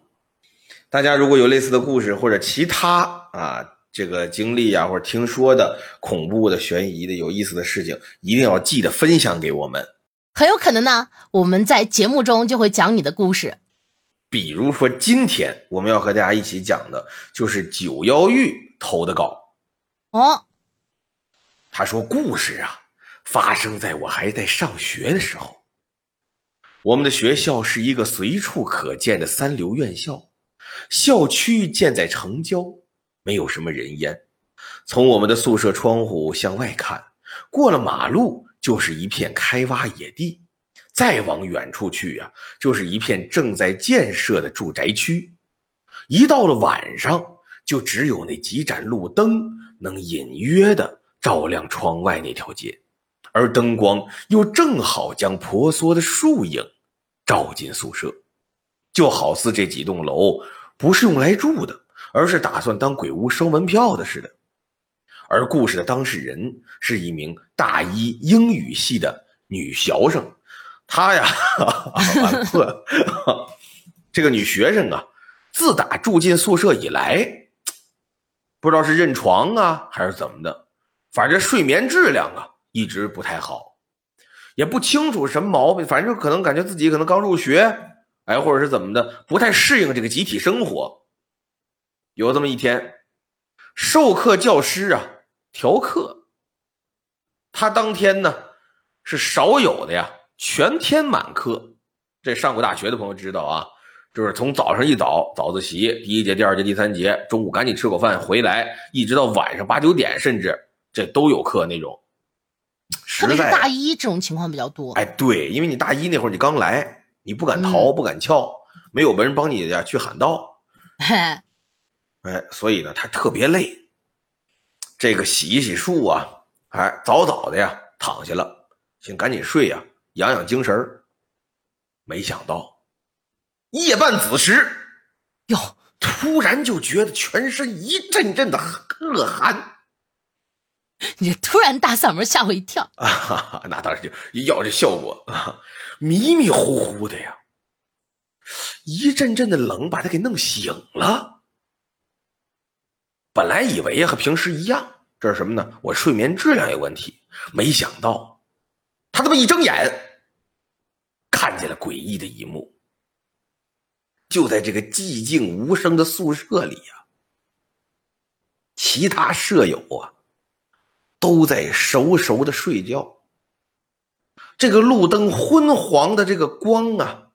大家如果有类似的故事或者其他啊这个经历啊，或者听说的恐怖的、悬疑的、有意思的事情，一定要记得分享给我们。很有可能呢，我们在节目中就会讲你的故事。比如说，今天我们要和大家一起讲的就是九幺玉投的稿。哦，他说故事啊。发生在我还在上学的时候。我们的学校是一个随处可见的三流院校，校区建在城郊，没有什么人烟。从我们的宿舍窗户向外看，过了马路就是一片开挖野地，再往远处去呀，就是一片正在建设的住宅区。一到了晚上，就只有那几盏路灯能隐约的照亮窗外那条街。而灯光又正好将婆娑的树影照进宿舍。就好似这几栋楼不是用来住的，而是打算当鬼屋收门票的似的。而故事的当事人是一名大一英语系的女学生，她呀，[LAUGHS] 完了，[LAUGHS] 这个女学生啊，自打住进宿舍以来，不知道是认床啊还是怎么的，反正睡眠质量啊一直不太好，也不清楚什么毛病，反正可能感觉自己可能刚入学，哎，或者是怎么的，不太适应这个集体生活。有这么一天，授课教师啊。调课，他当天呢是少有的呀，全天满课。这上过大学的朋友知道啊，就是从早上一早早自习第一节、第二节、第三节，中午赶紧吃口饭回来，一直到晚上八九点，甚至这都有课那种。特别是大一这种情况比较多。哎，对，因为你大一那会儿你刚来，你不敢逃，不敢翘，没有人帮你呀去喊道。[LAUGHS] 哎，所以呢，他特别累。这个洗一洗漱啊，哎，早早的呀，躺下了，先赶紧睡呀，养养精神没想到，夜半子时，哟，突然就觉得全身一阵阵的恶寒。你突然大嗓门吓我一跳啊！那当然就要这效果啊，迷迷糊糊的呀，一阵阵的冷把他给弄醒了。本来以为和平时一样，这是什么呢？我睡眠质量有问题。没想到，他这么一睁眼，看见了诡异的一幕。就在这个寂静无声的宿舍里呀，其他舍友啊，都在熟熟的睡觉。这个路灯昏黄的这个光啊，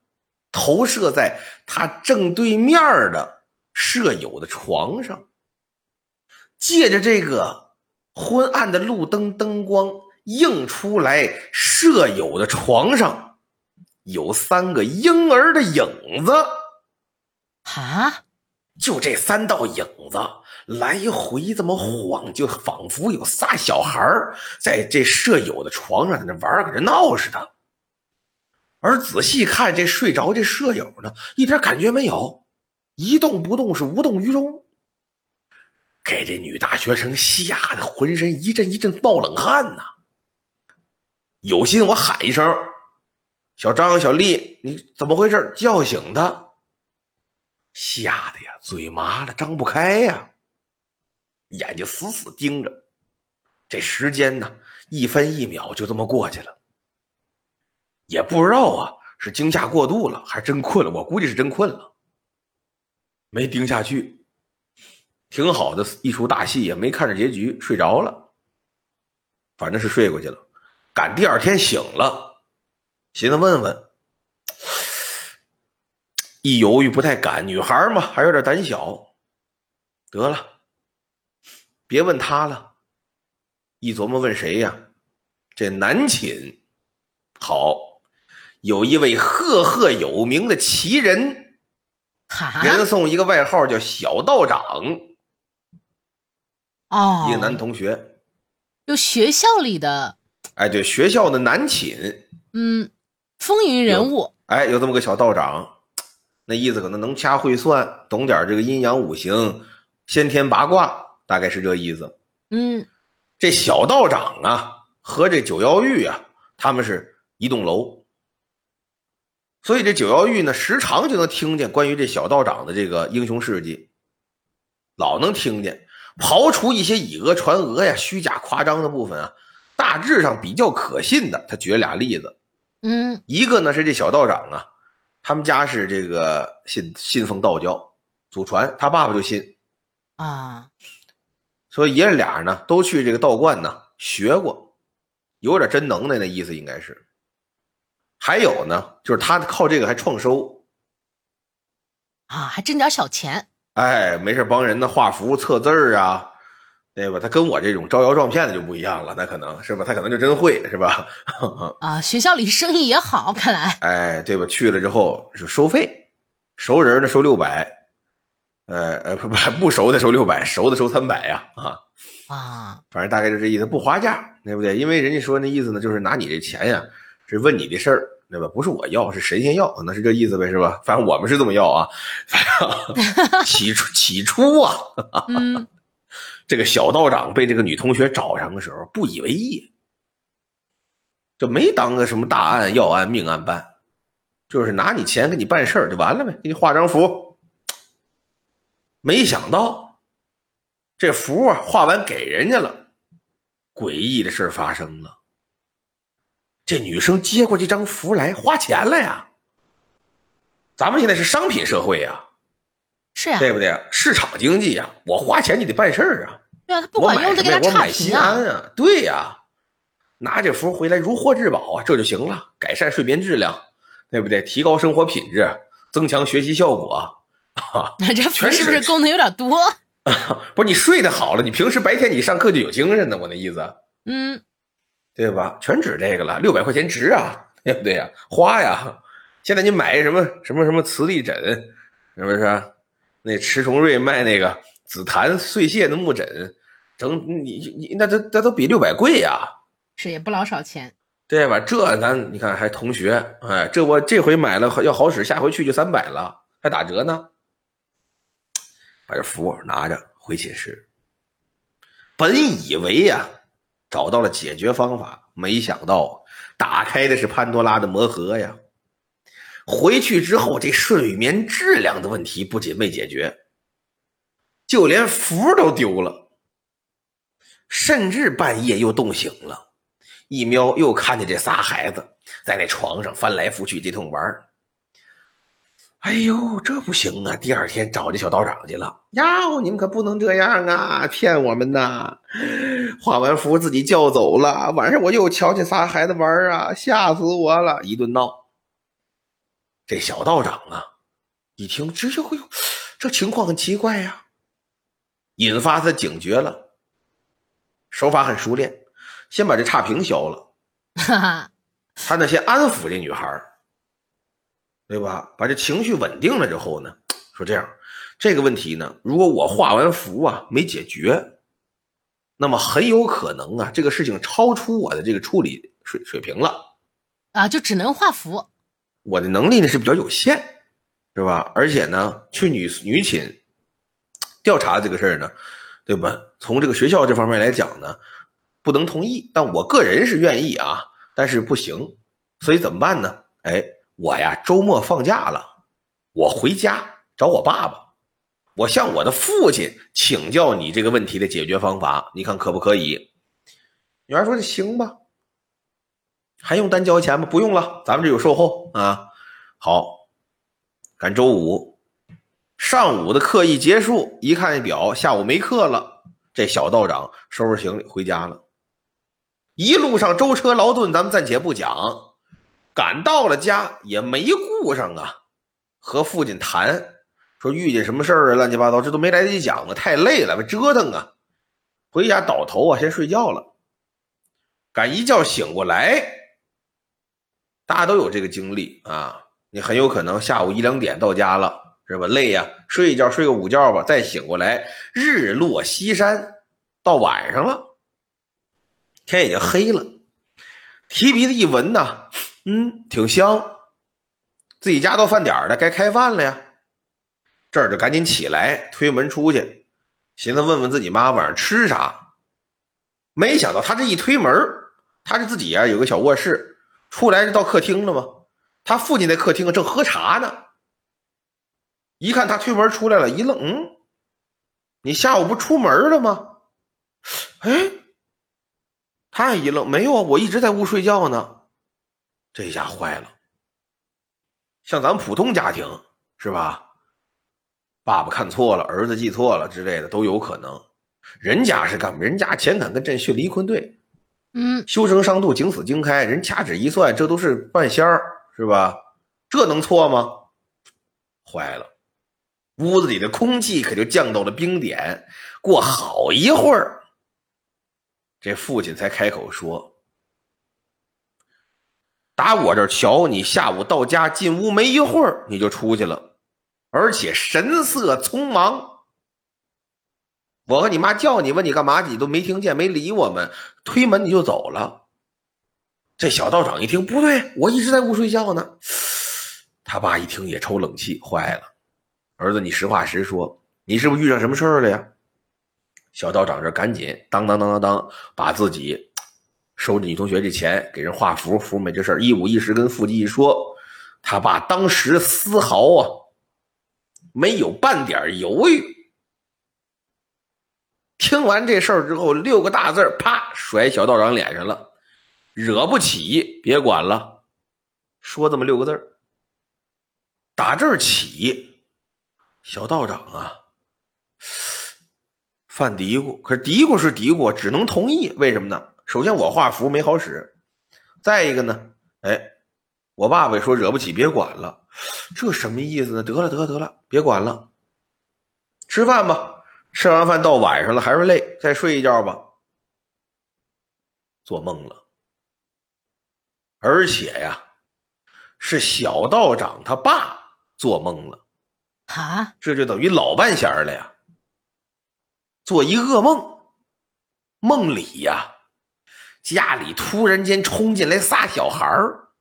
投射在他正对面的舍友的床上。借着这个昏暗的路灯灯光映出来，舍友的床上有三个婴儿的影子。啊！就这三道影子来回这么晃，就仿佛有仨小孩在这舍友的床上在那玩，搁这闹似的。而仔细看这睡着这舍友呢，一点感觉没有，一动不动，是无动于衷。给这女大学生吓得浑身一阵一阵冒冷汗呐！有心我喊一声：“小张、小丽，你怎么回事？”叫醒她，吓得呀，嘴麻了，张不开呀，眼睛死死盯着。这时间呢，一分一秒就这么过去了，也不知道啊，是惊吓过度了，还是真困了？我估计是真困了，没盯下去。挺好的一出大戏也没看着结局，睡着了，反正是睡过去了。赶第二天醒了，寻思问问，一犹豫不太敢，女孩嘛还有点胆小，得了，别问他了。一琢磨问谁呀？这南寝好，有一位赫赫有名的奇人，人送一个外号叫小道长。哦，一个男同学，有学校里的，哎，对，学校的男寝，嗯，风云人物，哎，有这么个小道长，那意思可能能掐会算，懂点这个阴阳五行、先天八卦，大概是这意思。嗯，这小道长啊，和这九妖玉啊，他们是一栋楼，所以这九妖玉呢，时常就能听见关于这小道长的这个英雄事迹，老能听见。刨除一些以讹传讹呀、虚假夸张的部分啊，大致上比较可信的，他举了俩例子。嗯，一个呢是这小道长啊，他们家是这个信信奉道教，祖传，他爸爸就信啊，所以爷俩呢都去这个道观呢学过，有点真能耐那意思应该是。还有呢，就是他靠这个还创收啊，还挣点小钱。哎，没事帮人呢画符、测字儿啊，对吧？他跟我这种招摇撞骗的就不一样了，那可能是吧？他可能就真会，是吧？[LAUGHS] 啊，学校里生意也好，看来。哎，对吧？去了之后是收费，熟人的收六百，呃呃，不不不熟的收六百，熟的收三百呀，啊啊，反正大概就这意思，不花价，对不对？因为人家说那意思呢，就是拿你这钱呀，是问你的事儿，对吧？不是我要，是神仙要，那是这意思呗，是吧？反正我们是这么要啊。反正 [LAUGHS] 起初起初啊，这个小道长被这个女同学找上的时候，不以为意，就没当个什么大案要案命案办，就是拿你钱给你办事儿就完了呗，给你画张符。没想到这符啊画完给人家了，诡异的事发生了。这女生接过这张符来，花钱了呀！咱们现在是商品社会呀，是呀，对不对？市场经济呀，我花钱你得办事儿啊。对啊，他不管用就给他差评啊。对呀，拿这符回来如获至宝啊，这就行了，改善睡眠质量，对不对？提高生活品质，增强学习效果。[LAUGHS] 那这符是不是功能有点多？不是你睡得好了，你平时白天你上课就有精神呢。我那意思，嗯。对吧？全指这个了，六百块钱值啊，对不对呀？花呀！现在你买什么什么什么磁力枕，是不是？那迟重瑞卖那个紫檀碎屑的木枕，整你你那都那都比六百贵呀，是也不老少钱，对吧？这咱你看还同学，哎，这我这回买了要好使，下回去就三百了，还打折呢。把这符拿着回寝室，本以为呀。找到了解决方法，没想到打开的是潘多拉的魔盒呀！回去之后，这睡眠质量的问题不仅未解决，就连符都丢了，甚至半夜又冻醒了，一瞄又看见这仨孩子在那床上翻来覆去这通玩哎呦，这不行啊！第二天找这小道长去了。呀，你们可不能这样啊，骗我们呐！画完符自己叫走了，晚上我又瞧见仨孩子玩啊，吓死我了！一顿闹。这小道长啊，一听直接哎呦，这情况很奇怪呀，引发他警觉了。手法很熟练，先把这差评消了。哈哈，他呢，先安抚这女孩对吧？把这情绪稳定了之后呢，说这样，这个问题呢，如果我画完符啊没解决，那么很有可能啊，这个事情超出我的这个处理水水平了，啊，就只能画符。我的能力呢是比较有限，是吧？而且呢，去女女寝调查这个事儿呢，对吧？从这个学校这方面来讲呢，不能同意，但我个人是愿意啊，但是不行，所以怎么办呢？哎。我呀，周末放假了，我回家找我爸爸，我向我的父亲请教你这个问题的解决方法，你看可不可以？女儿说：“行吧。”还用单交钱吗？不用了，咱们这有售后啊。好，赶周五上午的课一结束，一看表，下午没课了。这小道长收拾行李回家了。一路上舟车劳顿，咱们暂且不讲。赶到了家也没顾上啊，和父亲谈，说遇见什么事儿啊，乱七八糟，这都没来得及讲呢，太累了，折腾啊。回家倒头啊，先睡觉了。赶一觉醒过来，大家都有这个经历啊。你很有可能下午一两点到家了，是吧？累呀，睡一觉，睡个午觉吧，再醒过来，日落西山，到晚上了，天已经黑了，提鼻子一闻呐。嗯，挺香。自己家到饭点了，该开饭了呀。这儿就赶紧起来，推门出去，寻思问问自己妈晚上吃啥。没想到他这一推门，他是自己呀有个小卧室，出来就到客厅了吗？他父亲在客厅正喝茶呢。一看他推门出来了，一愣，嗯，你下午不出门了吗？哎，他也一愣，没有啊，我一直在屋睡觉呢。这下坏了，像咱们普通家庭是吧？爸爸看错了，儿子记错了之类的都有可能。人家是干嘛？人家乾坎艮震巽离坤兑，嗯，修成上度，景死经开，人掐指一算，这都是半仙儿是吧？这能错吗？坏了，屋子里的空气可就降到了冰点。过好一会儿，这父亲才开口说。打我这儿瞧，你下午到家进屋没一会儿，你就出去了，而且神色匆忙。我和你妈叫你，问你干嘛，你都没听见，没理我们，推门你就走了。这小道长一听不对，我一直在屋睡觉呢。他爸一听也抽冷气，坏了，儿子，你实话实说，你是不是遇上什么事儿了呀？小道长这赶紧当当当当当，把自己收女同学这钱给人画符，符没这事儿，一五一十跟父亲一说，他爸当时丝毫啊没有半点犹豫。听完这事儿之后，六个大字啪甩小道长脸上了：“惹不起，别管了。”说这么六个字儿打这儿起，小道长啊，犯嘀咕。可是嘀咕是嘀咕，只能同意。为什么呢？首先我画符没好使，再一个呢，哎，我爸爸说惹不起，别管了。这什么意思呢？得了，得了，得了，别管了，吃饭吧。吃完饭到晚上了，还是累，再睡一觉吧。做梦了，而且呀，是小道长他爸。做梦了，啊，这就等于老半仙了呀。做一噩梦，梦里呀，家里突然间冲进来仨小孩儿。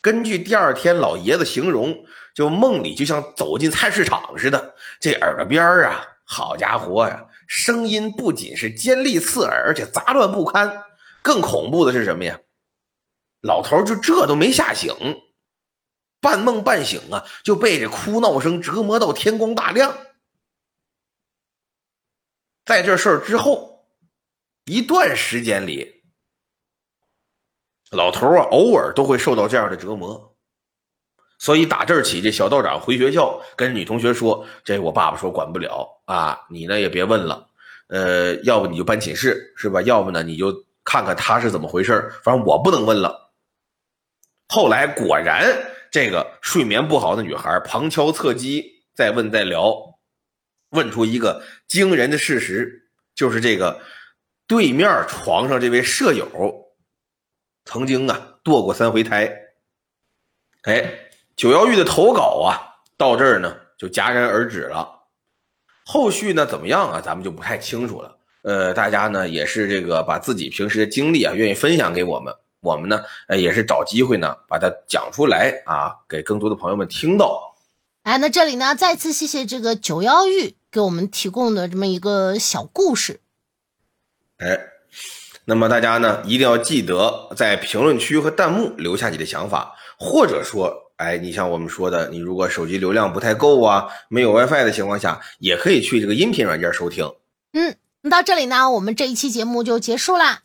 根据第二天老爷子形容，就梦里就像走进菜市场似的。这耳朵边儿啊，好家伙呀，声音不仅是尖利刺耳，而且杂乱不堪。更恐怖的是什么呀？老头就这都没吓醒。半梦半醒啊，就被这哭闹声折磨到天光大亮。在这事儿之后一段时间里，老头啊偶尔都会受到这样的折磨，所以打这儿起，这小道长回学校跟女同学说：“这我爸爸说管不了啊，你呢也别问了，呃，要不你就搬寝室是吧？要不呢你就看看他是怎么回事反正我不能问了。”后来果然。这个睡眠不好的女孩旁敲侧击，再问再聊，问出一个惊人的事实，就是这个对面床上这位舍友曾经啊堕过三回胎。哎，九幺玉的投稿啊到这儿呢就戛然而止了，后续呢怎么样啊？咱们就不太清楚了。呃，大家呢也是这个把自己平时的经历啊愿意分享给我们。我们呢，呃，也是找机会呢，把它讲出来啊，给更多的朋友们听到。哎，那这里呢，再次谢谢这个九幺玉给我们提供的这么一个小故事。哎，那么大家呢，一定要记得在评论区和弹幕留下你的想法，或者说，哎，你像我们说的，你如果手机流量不太够啊，没有 WiFi 的情况下，也可以去这个音频软件收听。嗯，那到这里呢，我们这一期节目就结束啦。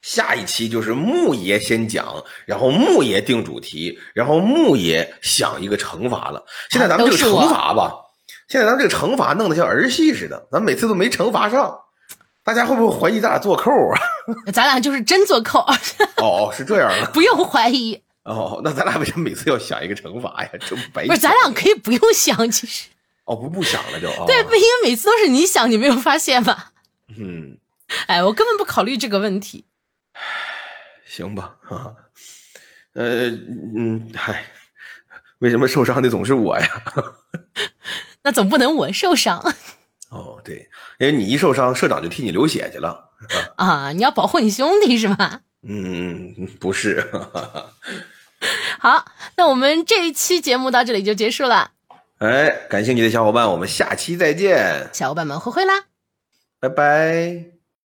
下一期就是木爷先讲，然后木爷定主题，然后木爷想一个惩罚了。现在咱们这个惩罚吧，现在咱们这个惩罚弄得像儿戏似的，咱每次都没惩罚上，大家会不会怀疑咱俩做扣啊？[LAUGHS] 咱俩就是真做扣。哦，是这样的，[LAUGHS] 不用怀疑。[LAUGHS] 哦，那咱俩为什么每次要想一个惩罚呀？真白。不是，咱俩可以不用想，其实。哦，不不想了就。[LAUGHS] 对，不因为每次都是你想，你没有发现吗？嗯。哎，我根本不考虑这个问题。行吧，啊，呃，嗯，嗨，为什么受伤的总是我呀？[LAUGHS] 那总不能我受伤。哦，对，因为你一受伤，社长就替你流血去了。啊，你要保护你兄弟是吧？嗯，不是。[LAUGHS] 好，那我们这一期节目到这里就结束了。哎，感兴趣的小伙伴，我们下期再见。小伙伴们，挥挥啦，拜拜。